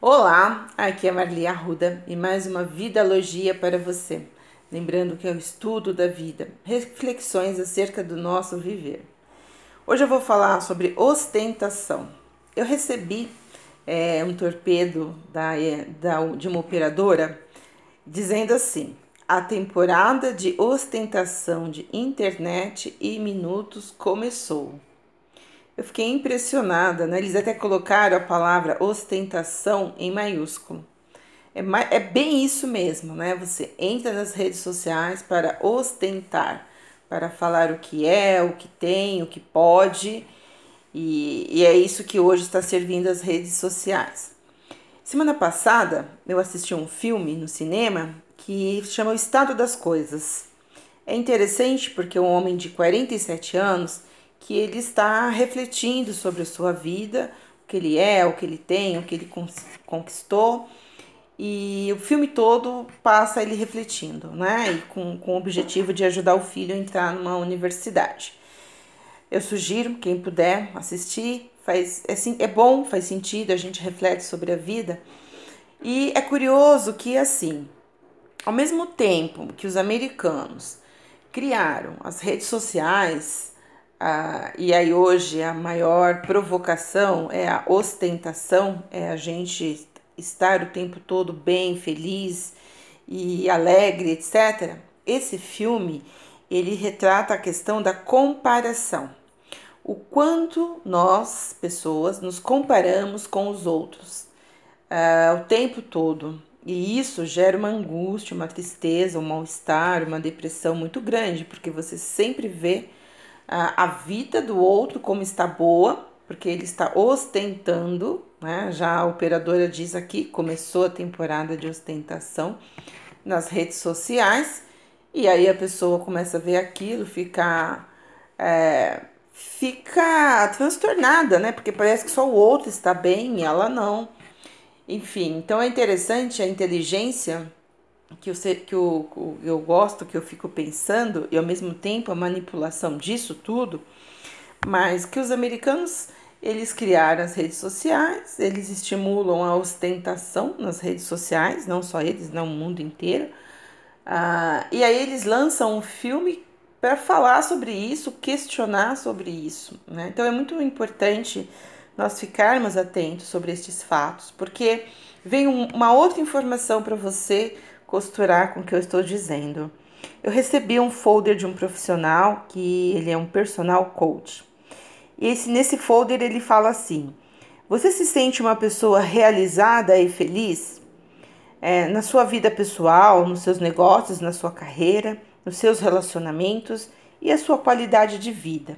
Olá, aqui é Marli Arruda e mais uma Vidalogia para você. Lembrando que é o estudo da vida, reflexões acerca do nosso viver. Hoje eu vou falar sobre ostentação. Eu recebi é, um torpedo da, é, da, de uma operadora dizendo assim: a temporada de ostentação de internet e minutos começou. Eu fiquei impressionada, né? Eles até colocaram a palavra ostentação em maiúsculo. É, é bem isso mesmo, né? Você entra nas redes sociais para ostentar, para falar o que é, o que tem, o que pode, e, e é isso que hoje está servindo as redes sociais. Semana passada eu assisti um filme no cinema que chama O Estado das Coisas. É interessante porque um homem de 47 anos que ele está refletindo sobre a sua vida, o que ele é, o que ele tem, o que ele conquistou. E o filme todo passa ele refletindo, né? E com, com o objetivo de ajudar o filho a entrar numa universidade. Eu sugiro, quem puder assistir, faz, é, é bom, faz sentido, a gente reflete sobre a vida. E é curioso que, assim, ao mesmo tempo que os americanos criaram as redes sociais, ah, e aí hoje a maior provocação é a ostentação, é a gente estar o tempo todo bem, feliz e alegre, etc. Esse filme ele retrata a questão da comparação. O quanto nós, pessoas, nos comparamos com os outros ah, o tempo todo. E isso gera uma angústia, uma tristeza, um mal-estar, uma depressão muito grande, porque você sempre vê a, vida do outro como está boa, porque ele está ostentando, né? Já a operadora diz aqui, começou a temporada de ostentação nas redes sociais, e aí a pessoa começa a ver aquilo, fica, é, fica transtornada, né? Porque parece que só o outro está bem e ela não. Enfim, então é interessante a inteligência que eu, que eu, eu gosto, que eu fico pensando, e ao mesmo tempo a manipulação disso tudo, mas que os americanos eles criaram as redes sociais, eles estimulam a ostentação nas redes sociais, não só eles, não o mundo inteiro. Ah, e aí eles lançam um filme para falar sobre isso, questionar sobre isso. Né? Então é muito importante nós ficarmos atentos sobre estes fatos, porque vem um, uma outra informação para você costurar com o que eu estou dizendo. Eu recebi um folder de um profissional que ele é um personal coach. E esse, nesse folder ele fala assim: Você se sente uma pessoa realizada e feliz? É, na sua vida pessoal, nos seus negócios, na sua carreira, nos seus relacionamentos e a sua qualidade de vida.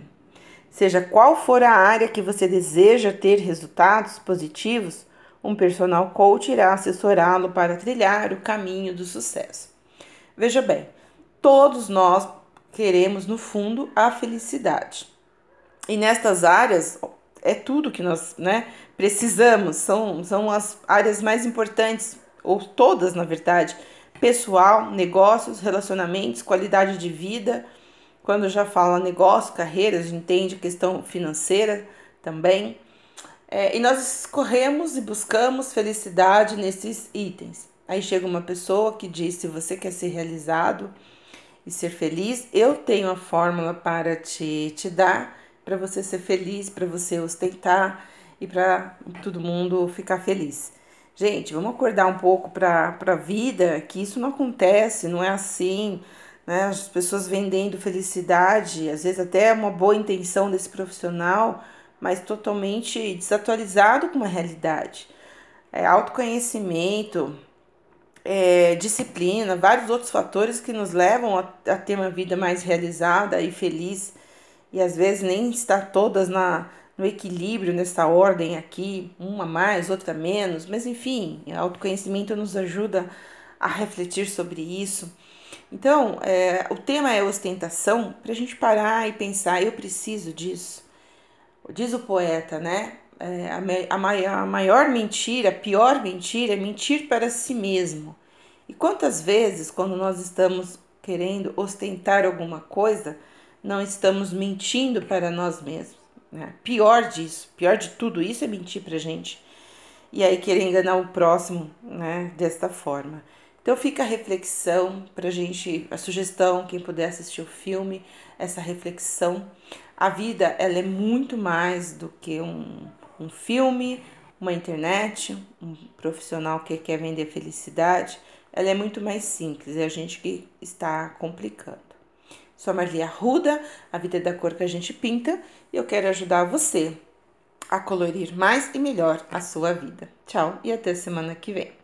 Seja qual for a área que você deseja ter resultados positivos, um personal coach irá assessorá-lo para trilhar o caminho do sucesso. Veja bem, todos nós queremos, no fundo, a felicidade. E nestas áreas é tudo que nós né, precisamos, são, são as áreas mais importantes, ou todas, na verdade, pessoal, negócios, relacionamentos, qualidade de vida. Quando já fala negócio, carreira, a gente entende questão financeira também. É, e nós escorremos e buscamos felicidade nesses itens. Aí chega uma pessoa que diz: se você quer ser realizado e ser feliz, eu tenho a fórmula para te, te dar, para você ser feliz, para você ostentar e para todo mundo ficar feliz. Gente, vamos acordar um pouco para a vida, que isso não acontece, não é assim. Né? As pessoas vendendo felicidade, às vezes até uma boa intenção desse profissional mas totalmente desatualizado com a realidade. É, autoconhecimento, é, disciplina, vários outros fatores que nos levam a, a, ter uma vida mais realizada e feliz e às vezes nem estar todas na, no equilíbrio nessa ordem aqui, uma mais, outra menos, mas enfim, autoconhecimento nos ajuda a refletir sobre isso. Então, é, o tema é ostentação para a gente parar e pensar: eu preciso disso. Diz o poeta, né? É, a, a maior mentira, a pior mentira é mentir para si mesmo. E quantas vezes, quando nós estamos querendo ostentar alguma coisa, não estamos mentindo para nós mesmos? Né? Pior disso, pior de tudo isso é mentir para a gente. e aí querer enganar o próximo, né, desta forma. Então fica a reflexão pra gente, a sugestão, quem puder assistir o filme, essa reflexão. A vida, ela é muito mais do que um, um filme, uma internet, um profissional que quer vender felicidade. Ela é muito mais simples, é a gente que está complicando. Sou a Marli Arruda, a vida é da cor que a gente pinta, e eu quero ajudar você a colorir mais e melhor a sua vida. Tchau e até semana que vem.